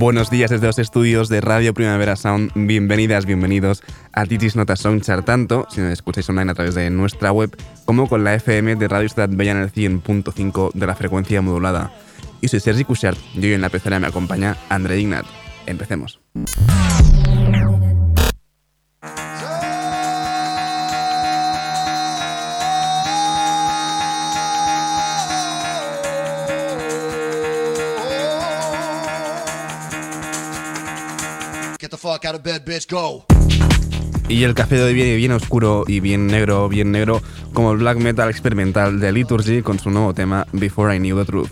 Buenos días desde los estudios de Radio Primavera Sound. Bienvenidas, bienvenidos a Titis Nota Soundchart, tanto si nos escucháis online a través de nuestra web como con la FM de Radio Ciudad Bella en el 100.5 de la frecuencia modulada. Y soy Sergi Cushart y hoy en la pecera me acompaña André Ignat. Empecemos. Y el café de hoy viene bien oscuro y bien negro, bien negro, como el black metal experimental de Liturgy con su nuevo tema Before I Knew the Truth.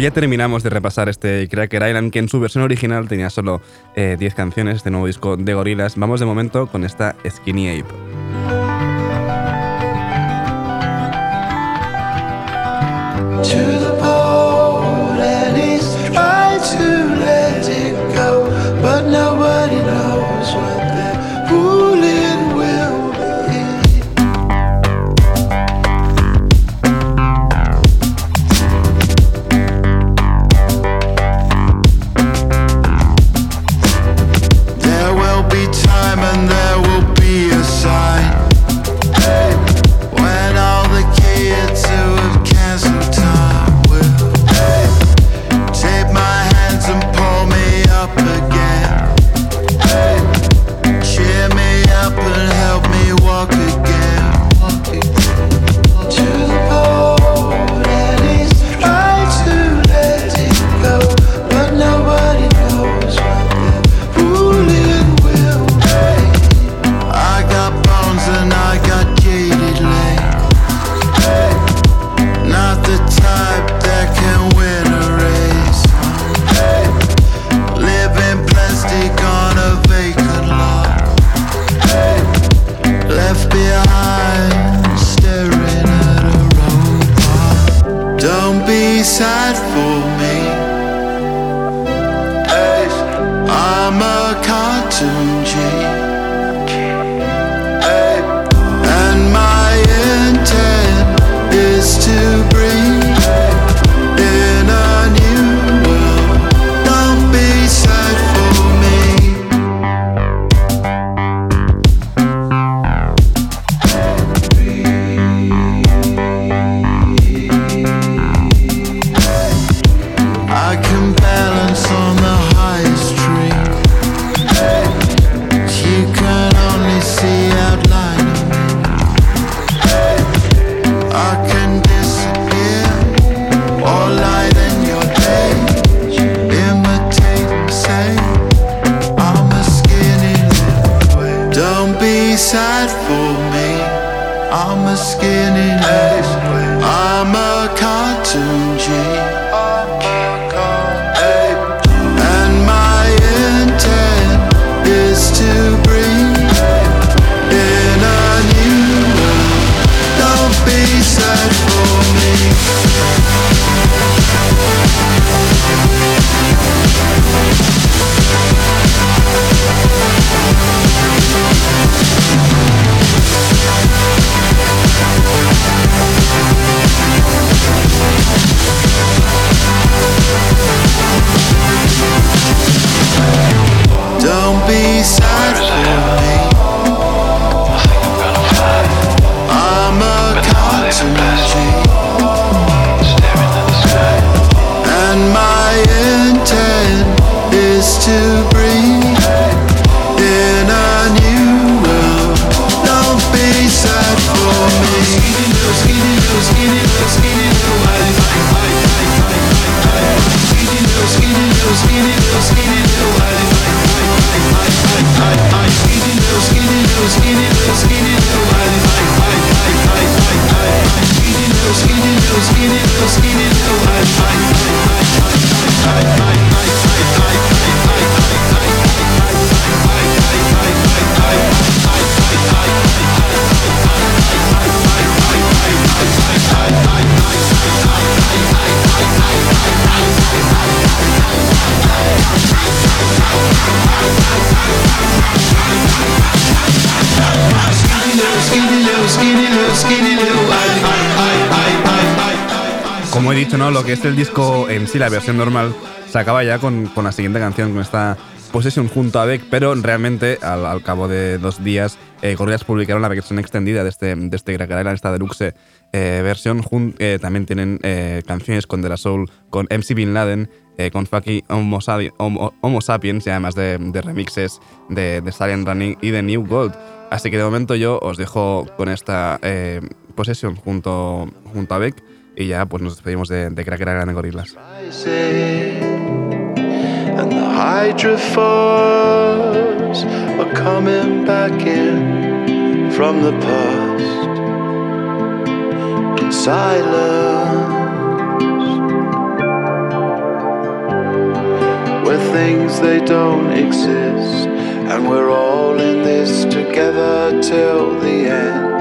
Ya terminamos de repasar este Cracker Island, que en su versión original tenía solo 10 eh, canciones, este nuevo disco de gorilas. Vamos de momento con esta Skinny Ape. Lo que es el disco en sí, la versión normal, se acaba ya con, con la siguiente canción, con esta Possession junto a Beck, pero realmente al, cabo de dos días, eh, publicaron la versión extendida de este, de este esta deluxe eh, versión. Jun- eh, también tienen eh, canciones con De La Soul, con MC Bin Laden, eh, con Faki Homo, Sapi- Homo- Homo Sapiens y además de, de remixes de, de Stallion Running y de New Gold. Así que de momento yo os dejo con esta Possession junto, junto a Beck y ya pues nos despedimos de, de Gorillaz. and the hydrophores are coming back in from the past. Silence, where things they don't exist, and we're all in this together till the end.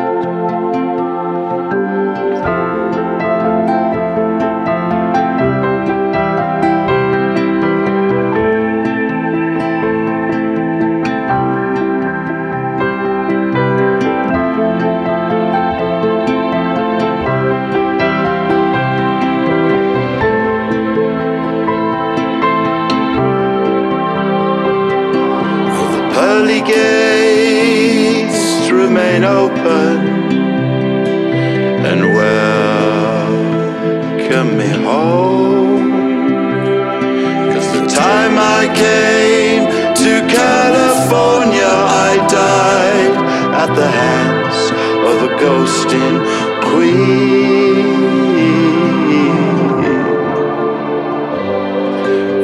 Ghosting queen.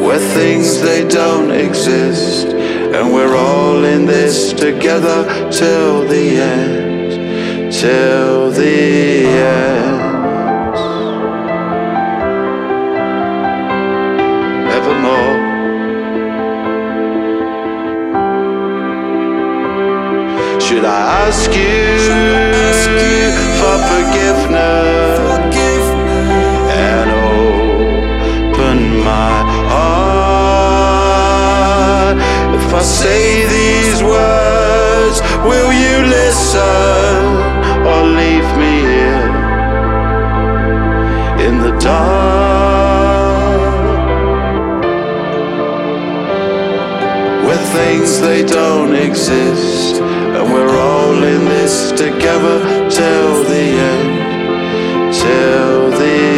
Where things they don't exist, and we're all in this together till the end, till the end. say these words, will you listen or leave me here in the dark? Where things they don't exist, and we're all in this together till the end, till the end.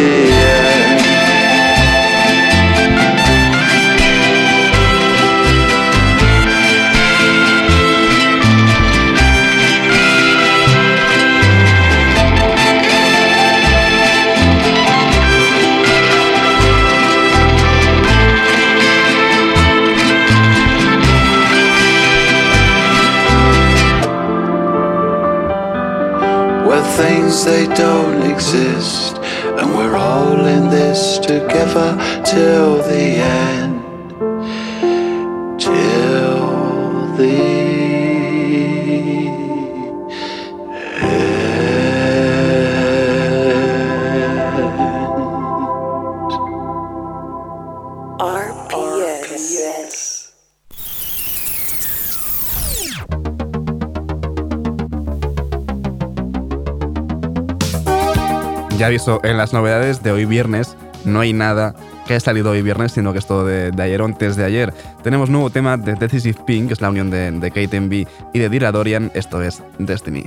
En las novedades de hoy viernes no hay nada que haya salido hoy viernes, sino que es todo de, ayer o antes de ayer. Tenemos nuevo tema de Decisive Pink, que es la unión de, de Kate MB y de Dira Dorian, esto es Destiny.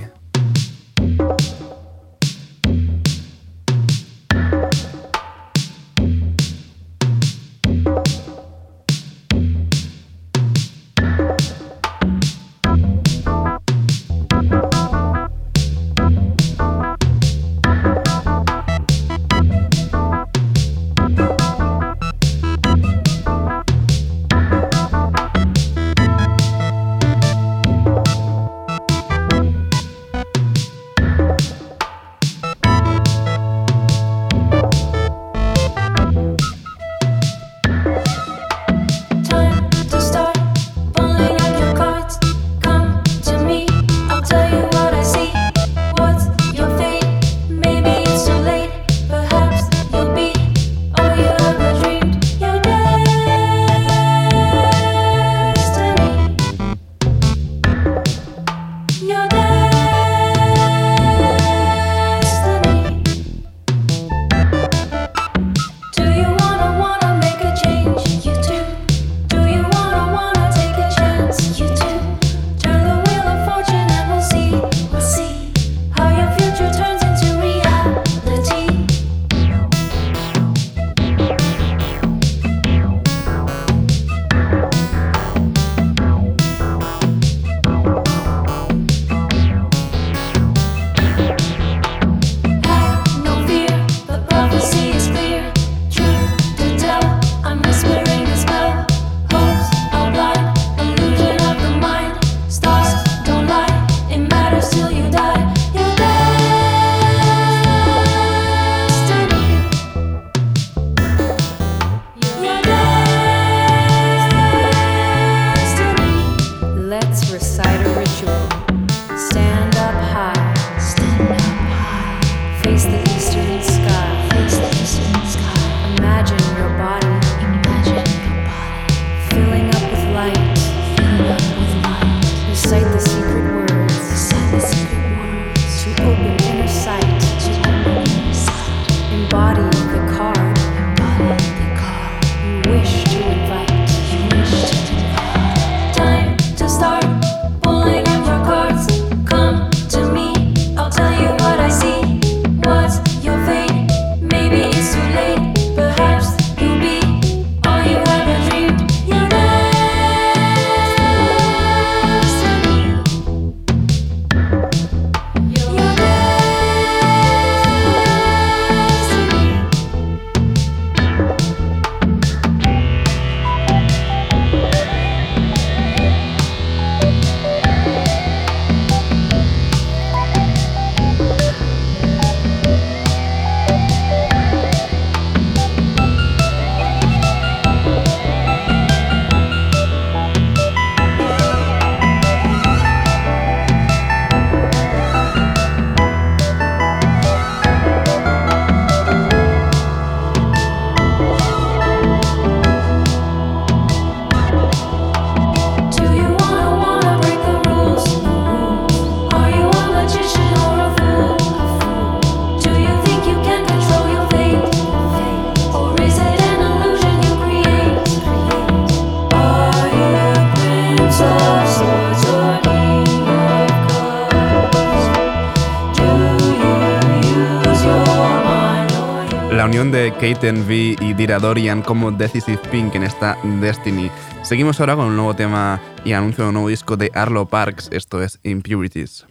Kate Envy y Dira Dorian como Decisive Pink en esta Destiny. Seguimos ahora con un nuevo tema y anuncio de un nuevo disco de Arlo Parks, esto es Impurities.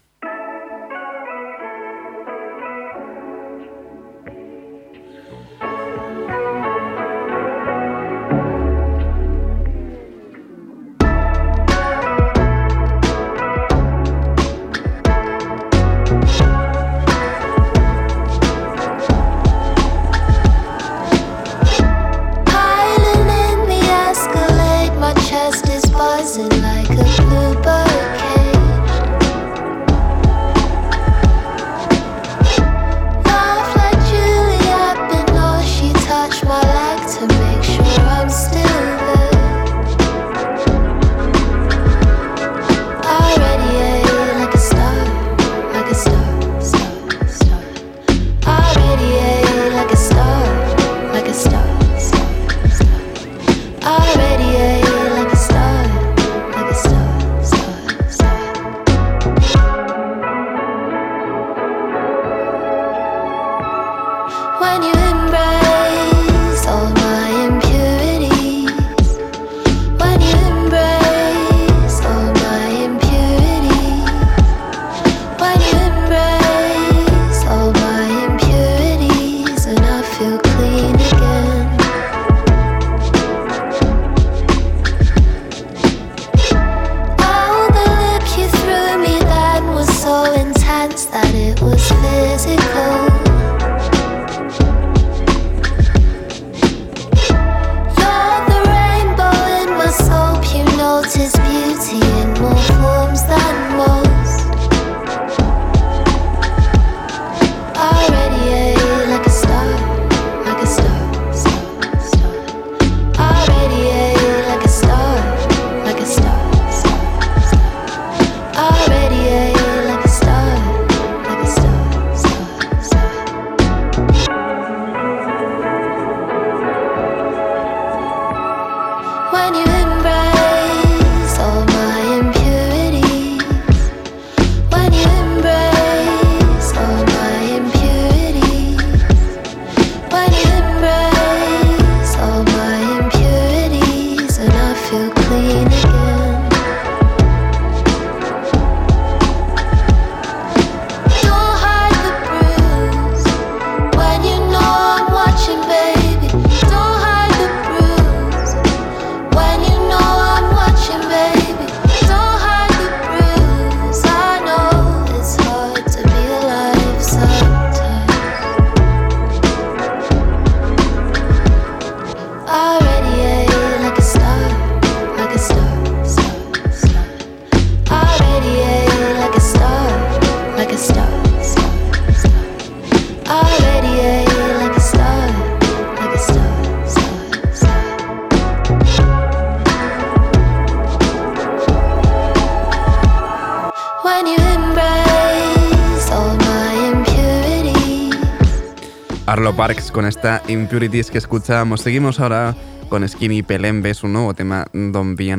con esta Impurities que escuchábamos. Seguimos ahora con Skinny Pelembe, su nuevo tema Don Be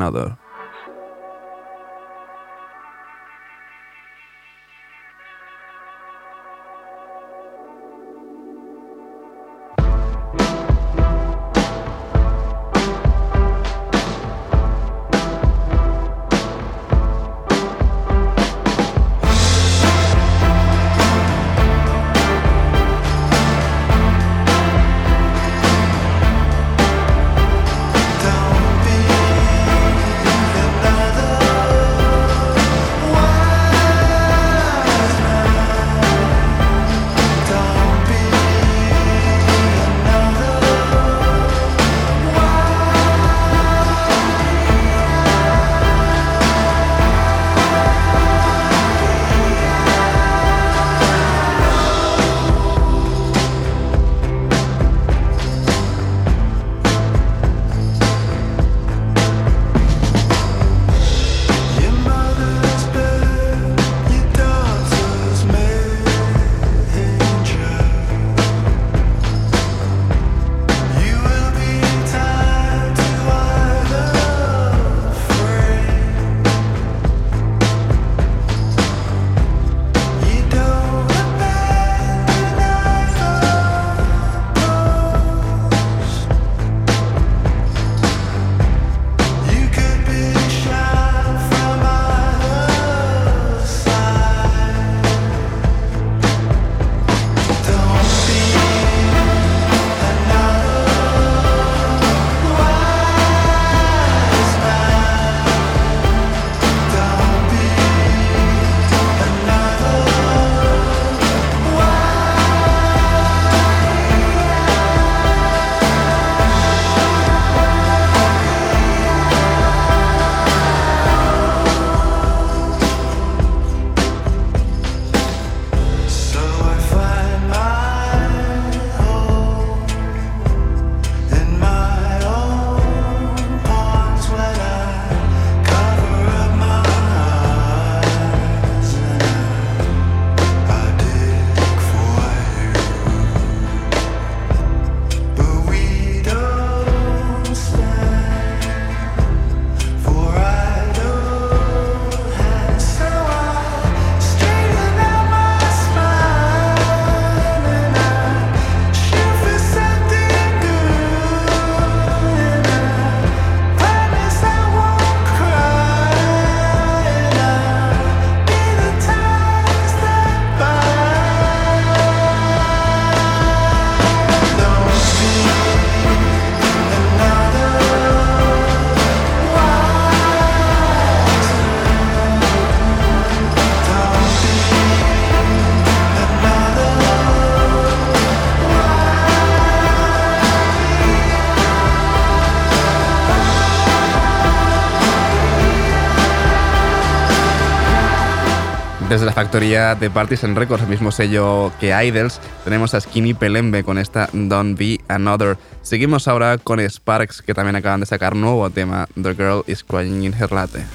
Desde la factoría de Partisan Records, el mismo sello que Idols, tenemos a Skinny Pelembe con esta Don't Be Another. Seguimos ahora con Sparks, que también acaban de sacar nuevo tema, The Girl is Crying in Her Latte.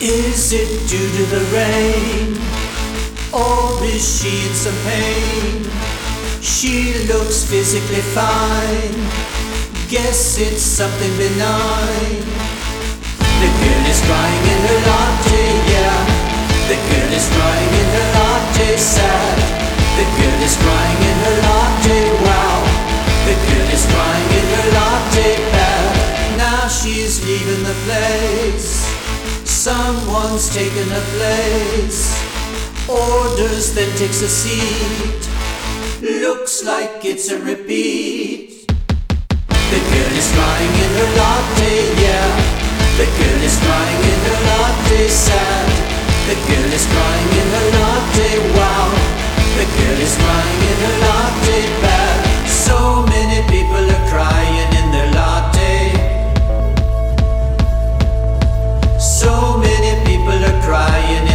Is it due to the rain? Or is she in some pain? She looks physically fine. Guess it's something benign. Girl is crying in her latte, yeah. The girl is crying in her latte, sad. The girl is crying in her latte, wow. The girl is crying in her latte, bad. Now she's leaving the place. Someone's taken her place. Orders, then takes a seat. Looks like it's a repeat. The girl is crying in her latte, yeah. The girl is crying in her latte, sad. The girl is crying in her latte, wow. The girl is crying in her latte, bad. So many people are crying in their latte. So many people are crying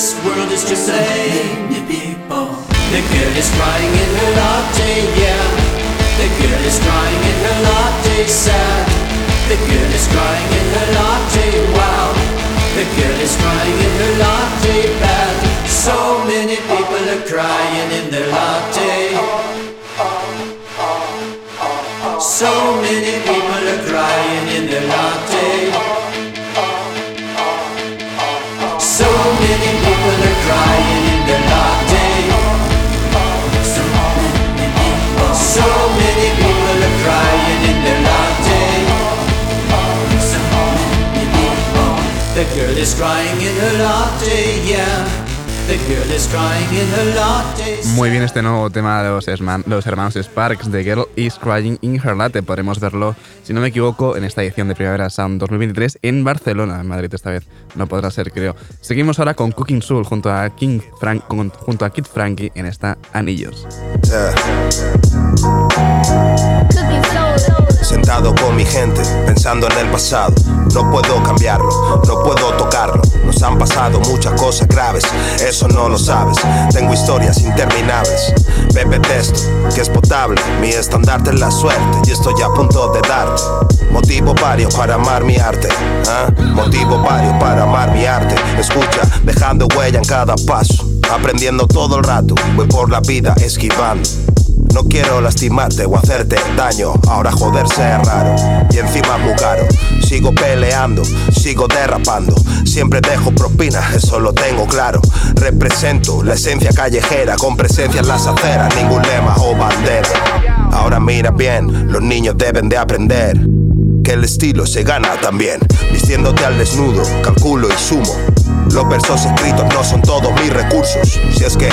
this world is to blame. The girl is crying in her latte, yeah. The girl is crying in her latte, sad. The girl is crying in her latte, wow. The girl is crying in her latte, bad. So many people are crying in their latte. So many people are crying in their latte. Crying in latte. So many people. So many people are crying in people. The girl is crying in her latte, yeah. The girl is crying in her latte. Muy bien este nuevo tema de los, hermanos Sparks, The Girl is Crying in Her Latte. Podremos verlo, si no me equivoco, en esta edición de Primavera Sound 2023 en Barcelona, en Madrid esta vez. No podrá ser, creo. Seguimos ahora con Cooking Soul junto a, King Frank, con- junto a Kid Frankie en esta Anillos. Sentado con mi gente, pensando en el pasado. No puedo cambiarlo, no puedo tocarlo. Nos han pasado muchas cosas graves, eso no lo sabes. Tengo historias interminables. Bebe testo, que es potable. Mi estandarte es la suerte y estoy a punto de darte. Motivo varios para amar mi arte. ¿ah? Motivo varios para amar mi arte. Escucha, dejando huella en cada paso. Aprendiendo todo el rato, voy por la vida esquivando. No quiero lastimarte o hacerte daño. Ahora joderse es raro y encima muy caro. Sigo peleando, sigo derrapando. Siempre dejo propina, eso lo tengo claro. Represento la esencia callejera con presencia en las aceras, ningún lema o bandera. Ahora mira bien, los niños deben de aprender que el estilo se gana también. Vistiéndote al desnudo, calculo y sumo. Los versos escritos no son todos mis recursos. Si es que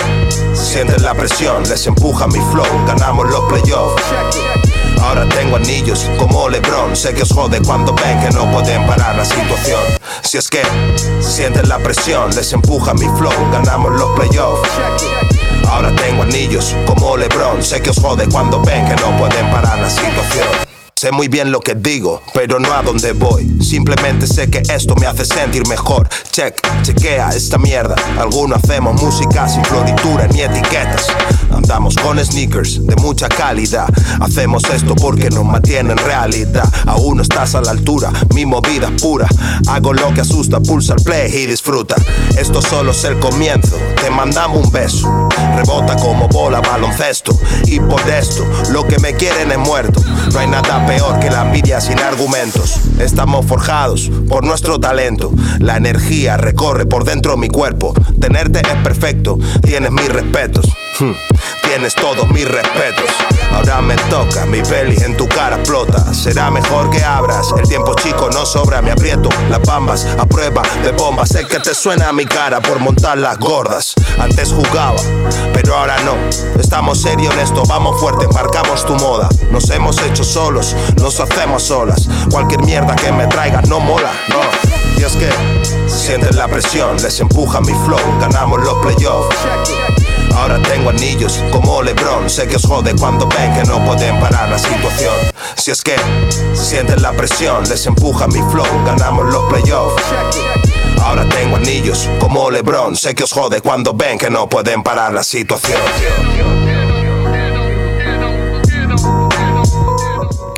sienten la presión, les empuja mi flow, ganamos los playoffs. Ahora tengo anillos como Lebron. Sé que os jode cuando ven que no pueden parar la situación. Si es que sienten la presión, les empuja mi flow, ganamos los playoffs. Ahora tengo anillos como Lebron. Sé que os jode cuando ven que no pueden parar la situación. Sé muy bien lo que digo, pero no a dónde voy. Simplemente sé que esto me hace sentir mejor. Check, chequea esta mierda. Algunos hacemos música sin floritura ni etiquetas. Andamos con sneakers de mucha calidad. Hacemos esto porque nos mantiene en realidad. Aún no estás a la altura, mi movida pura. Hago lo que asusta, pulsa el play y disfruta. Esto solo es el comienzo. Te mandamos un beso. Rebota como bola baloncesto. Y por esto, lo que me quieren es muerto. No hay nada peor que la envidia sin argumentos. Estamos forjados por nuestro talento. La energía recorre por dentro mi cuerpo. Tenerte es perfecto, tienes mis respetos. Hmm, Tienes todos mis respetos. Ahora me toca, mi peli en tu cara explota. Será mejor que abras. El tiempo chico no sobra, me aprieto las bambas a prueba de bombas. Sé que te suena a mi cara por montar las gordas. Antes jugaba, pero ahora no. Estamos serios en esto, vamos fuertes, marcamos tu moda. Hemos hecho solos, nos hacemos solas. Cualquier mierda que me traigas no mola, no. Y es que sienten la presión, les empuja mi flow, ganamos los playoffs. Ahora tengo anillos como LeBron. Sé que os jode cuando ven que no pueden parar la situación. Si es que sienten la presión, les empuja mi flow, ganamos los playoffs. Ahora tengo anillos como LeBron. Sé que os jode cuando ven que no pueden parar la situación.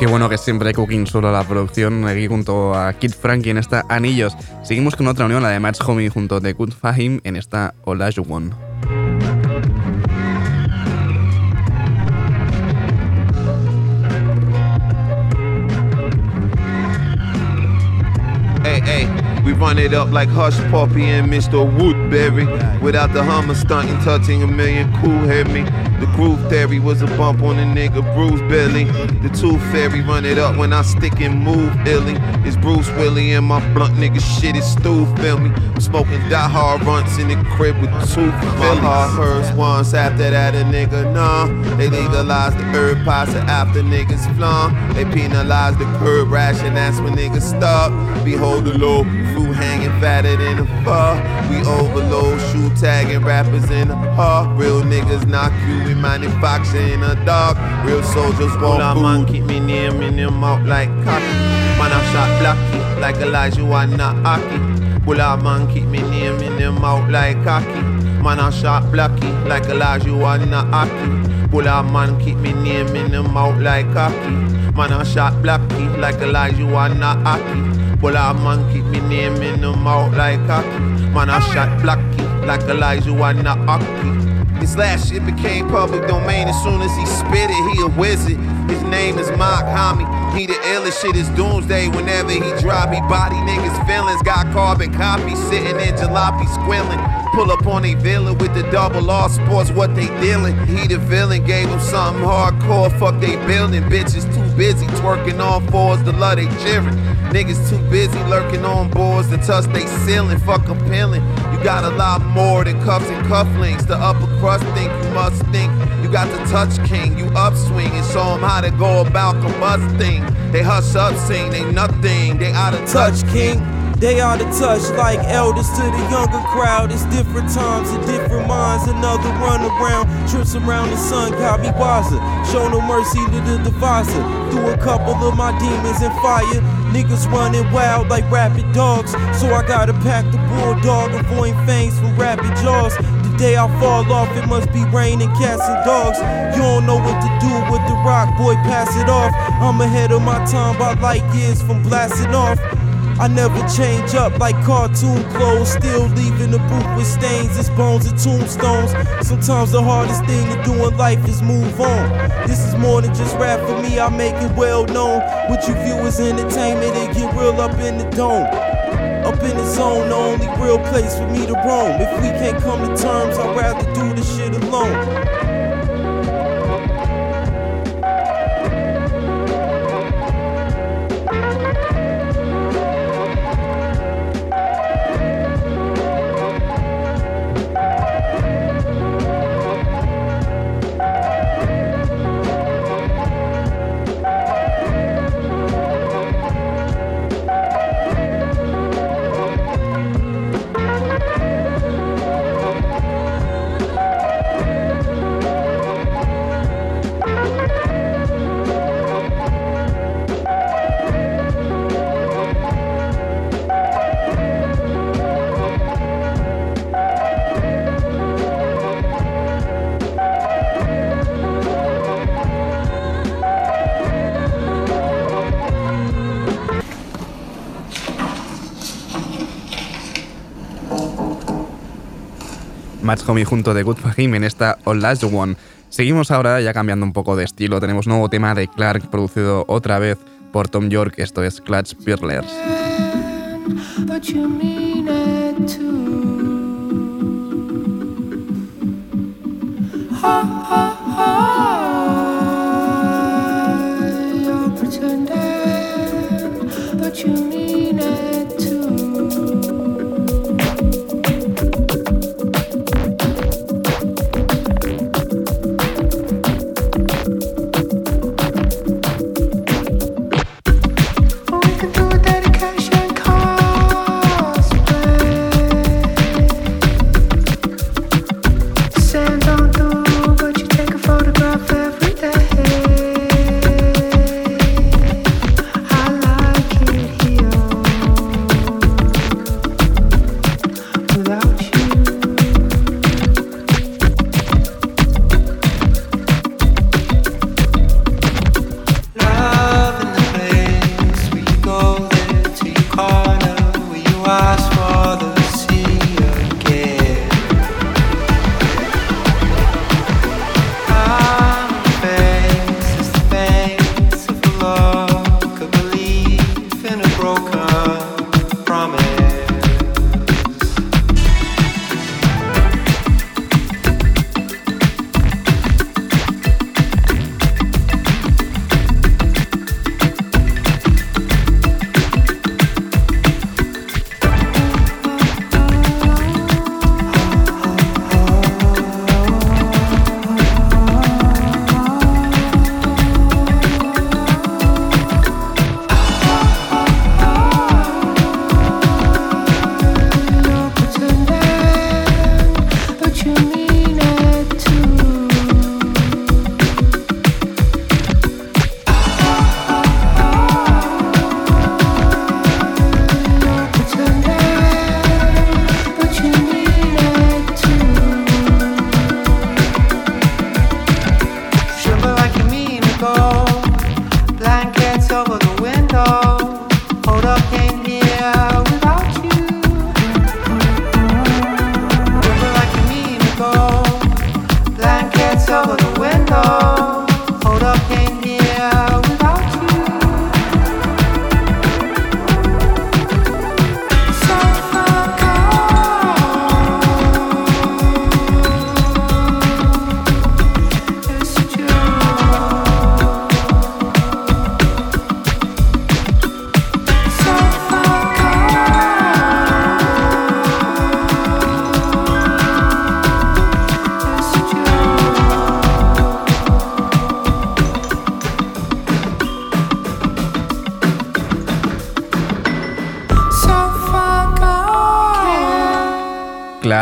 Qué bueno que siempre Cooking solo la producción aquí junto a Kid Frankie en esta Anillos. Seguimos con otra unión, la de Match Homie junto a The Good Fahim en esta Olajuwon. Run it up like Hush Puppy and Mr. Woodberry. Without the Hummer stunting, touching a million cool hear me. The groove theory was a bump on a nigga Bruce Billy. The tooth fairy run it up when I stick and move illy. It's Bruce Willie and my blunt nigga shit is Stu, feel me? I'm smoking die hard runts in the crib with two My heart hurts once after that a nigga nah. They legalize the herb pots after niggas flum. They penalize the curb ration, that's when niggas stop. Behold the low hanging fatter than a fur. We overload, shoe tagging rappers in the heart. Real niggas knock you, we manufacture in a dark. Real soldiers won't All man keep me near me, them out like cocky. Man, I shot blocky, like Elijah, one not hockey. Bulla man keep me near me, them out like cocky. Man, I shot blocky, like Elijah, one not hockey. Bulla man keep me near me, them out like cocky. Man, I shot blocky, like Elijah, one not hockey. Bulla man keep me name in them out like cocky. Man, I shot blocky, like Elijah, one not hockey. His last shit became public domain as soon as he spit it. He a wizard. His name is Mock Homie. He the illest shit is doomsday. Whenever he drop, he body niggas' feelings. Got carbon copies sitting in jalopy squilling. Pull up on a villain with the double R sports, what they dealing. He the villain, gave him something hardcore. Fuck they building. Bitches too busy twerking on fours to love they cheering. Niggas too busy lurking on boards to touch they ceiling. Fuck appealing. You got a lot more than cuffs and cufflinks. The upper crust think you must think. You got the touch king, you upswing and show them how to go about combusting. They hush up, sing, they nothing, they out of touch, king. They out of touch like elders to the younger crowd. It's different times and different minds. Another run around, trips around the sun, Kabiwaza. Show no mercy to the divisor. Threw a couple of my demons in fire. Niggas running wild like rabid dogs. So I gotta pack the bulldog, avoiding fangs from rapid jaws. The day I fall off, it must be raining cats and dogs. You don't know what to do with the rock, boy, pass it off. I'm ahead of my time by light years from blasting off. I never change up like cartoon clothes, still leaving the booth with stains, it's bones and tombstones. Sometimes the hardest thing to do in life is move on. This is more than just rap for me, I make it well known. What you view as entertainment, it get real up in the dome. Up in the zone, the only real place for me to roam. If we can't come to terms, I'd rather do this shit alone. Match Homie junto de Good Fahim en esta All Last One. Seguimos ahora ya cambiando un poco de estilo. Tenemos nuevo tema de Clark producido otra vez por Tom York. Esto es Clutch Peerlers.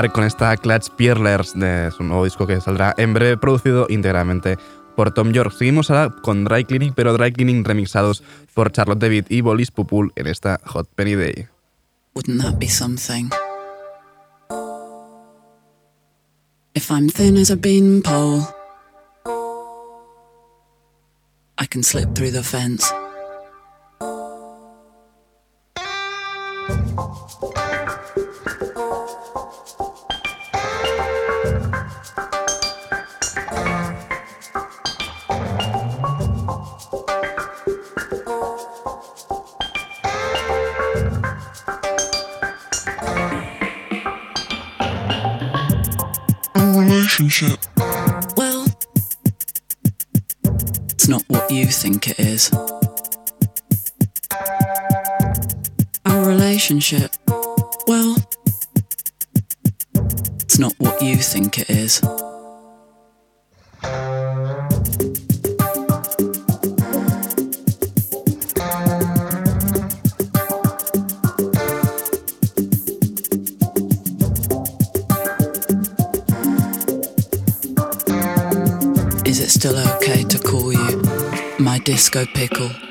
Con esta Clutch Peerlers de su nuevo disco que saldrá en breve, producido íntegramente por Tom York. Seguimos ahora con Dry Cleaning, pero Dry Cleaning remixados por Charlotte David y Bolis Pupul en esta Hot Penny Day. Wouldn't that be something? If I'm thin as a beanpole, I can slip through the fence. Well, it's not what you think it is. Our relationship, well, it's not what you think it. Is disco pickle?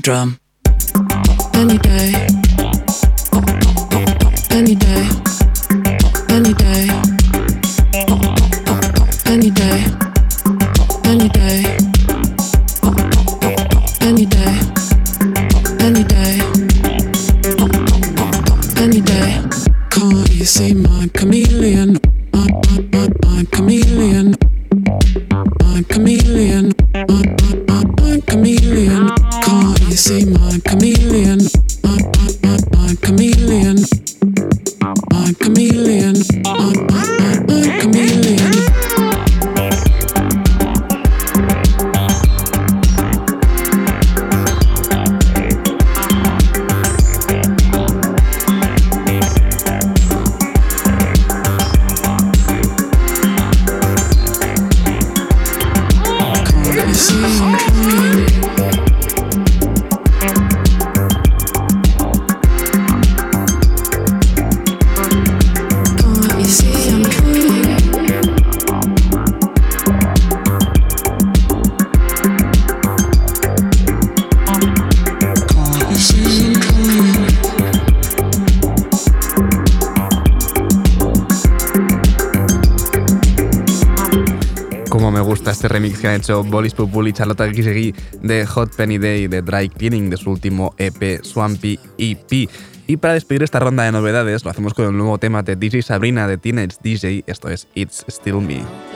Drum. Any day. Any day. Any day. Han hecho Bolis Populi Charlotte Gisegui de Hot Penny Day de Dry Cleaning de su último EP Swampy EP. Y para despedir esta ronda de novedades, lo hacemos con el nuevo tema de DJ Sabrina de Teenage DJ, esto es It's Still Me.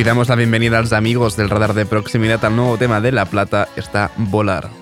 Y damos la bienvenida a los amigos del radar de proximidad al nuevo tema de La Plata, está Volar.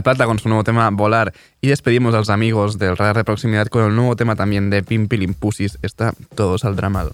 La Plata con su nuevo tema Volar y despedimos a los amigos del radar de proximidad con el nuevo tema también de Pimpilimpusis, está todo saldrá mal.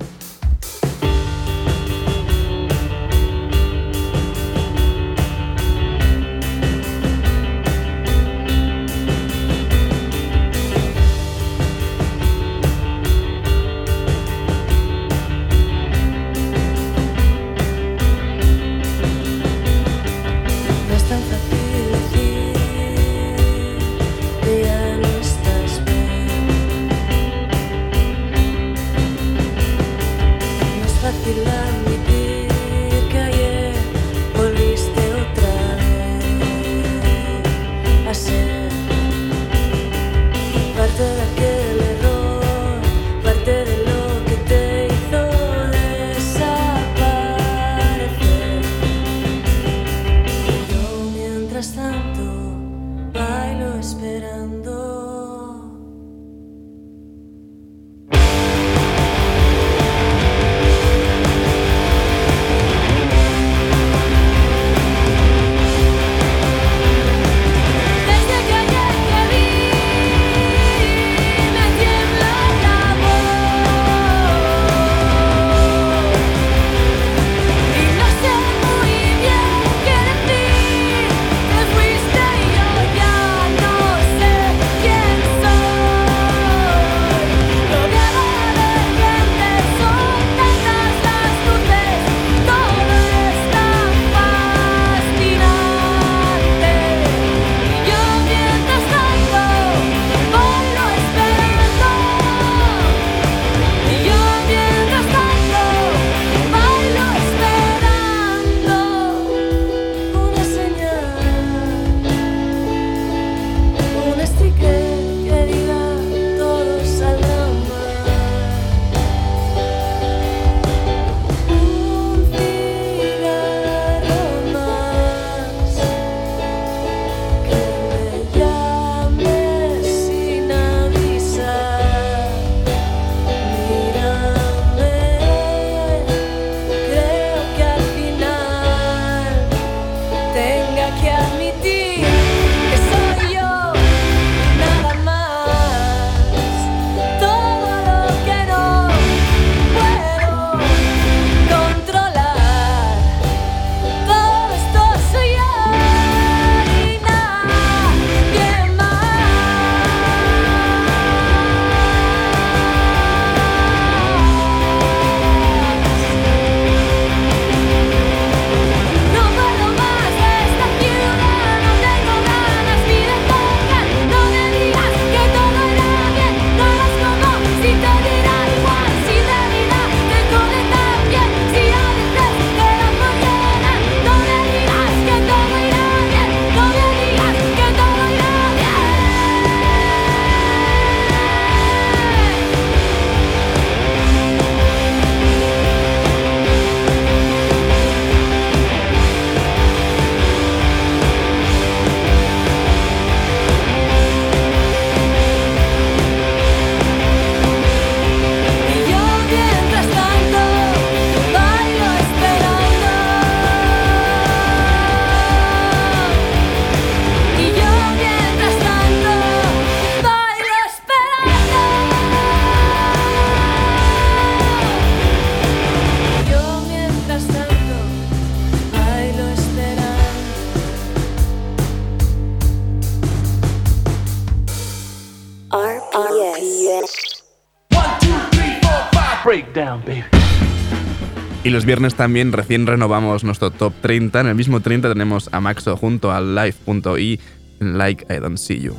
Y los viernes también recién renovamos nuestro top 30. En el mismo 30 tenemos a Maxo junto a Life.i, Like I Don't See You.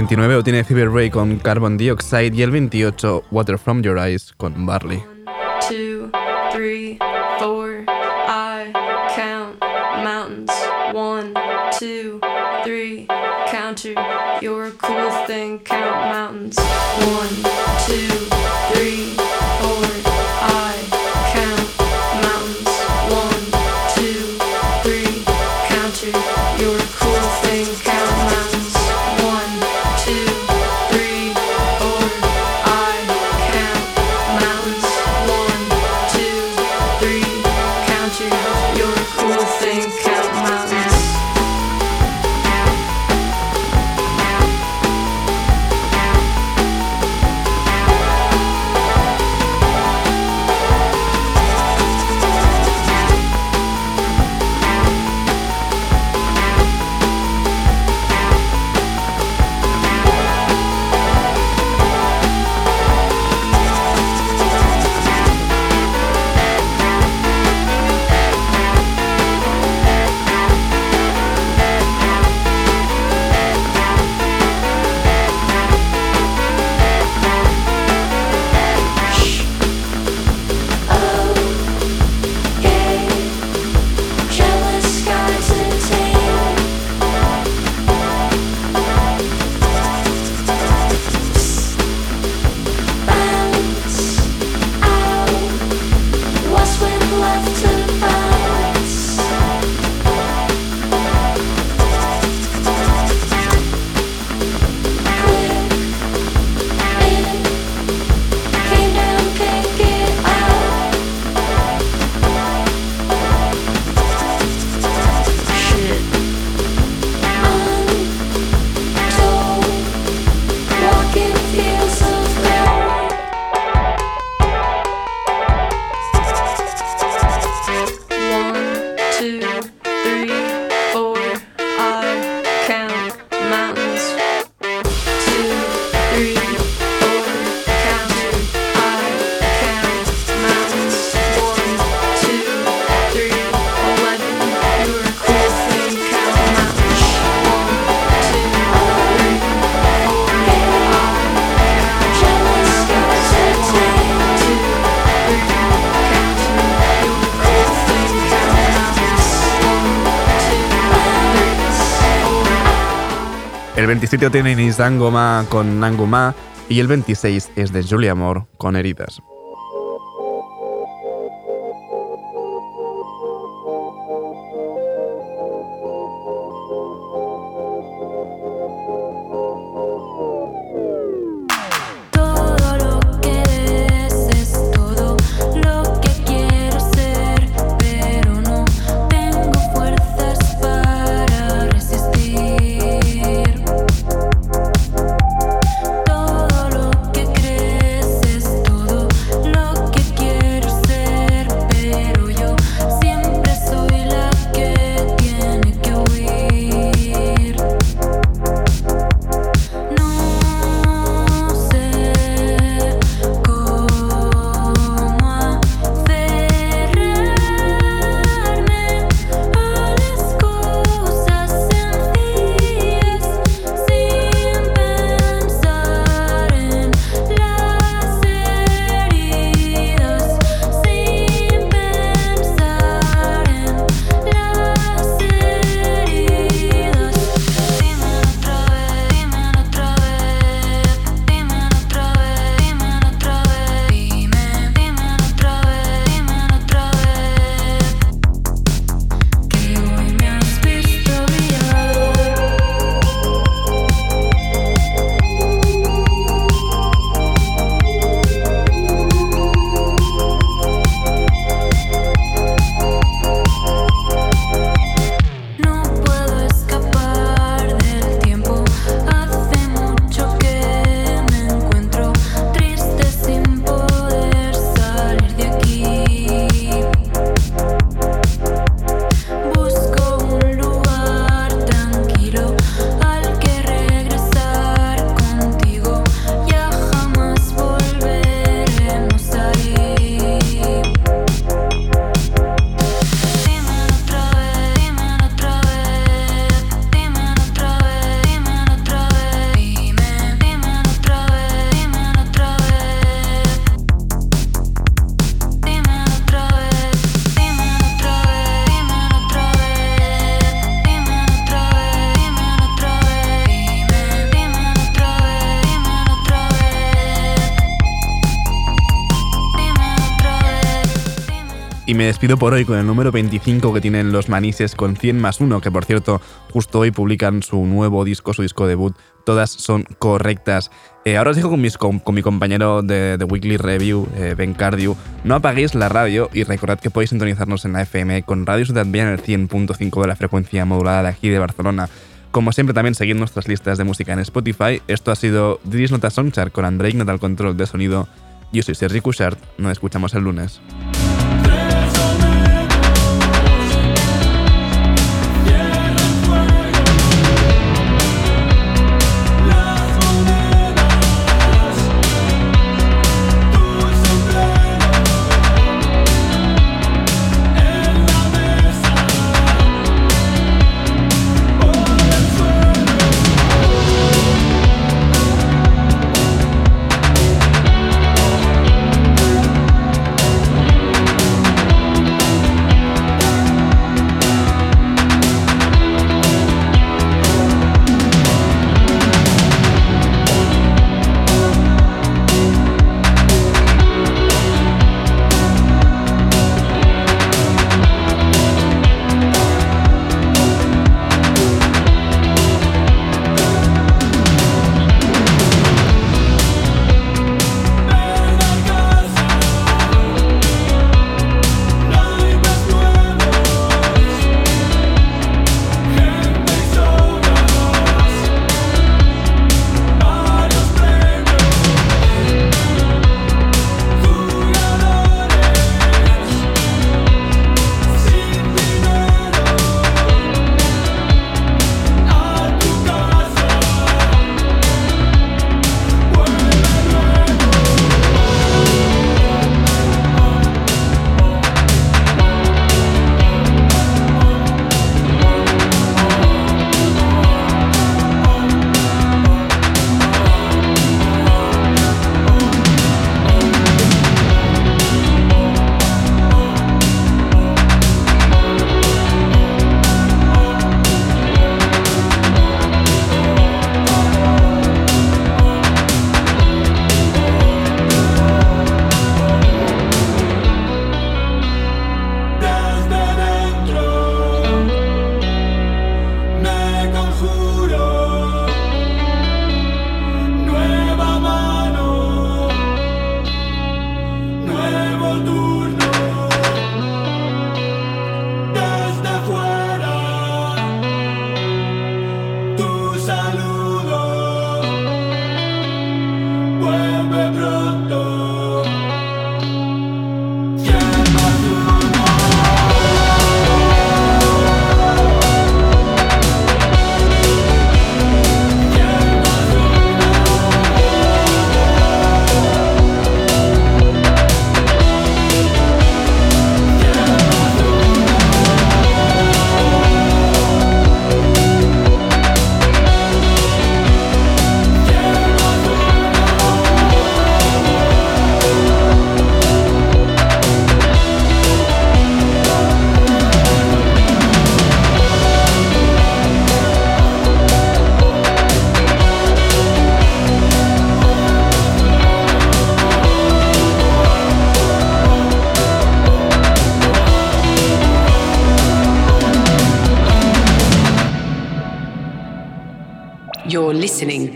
29 lo tiene Fever Ray con Carbon Dioxide y el 28 Water From Your Eyes con Barley. El 27 tiene Nisangoma con Nanguma y el 26 es de Julia Moore con Heridas. Y me despido por hoy con el número 25 que tienen los Manises con 100 más 1, que por cierto, justo hoy publican su nuevo disco, su disco debut. Todas son correctas. Eh, ahora os dejo con, mi compañero de, Weekly Review, eh, Ben Cardew. No apaguéis la radio y recordad que podéis sintonizarnos en la FM con Radio Ciudad en el 100.5 de la frecuencia modulada de aquí de Barcelona. Como siempre, también seguid nuestras listas de música en Spotify. Esto ha sido Didis Nota Songchart con Andrei Nota control de sonido. Yo soy Sergi Cushart. Nos escuchamos el lunes.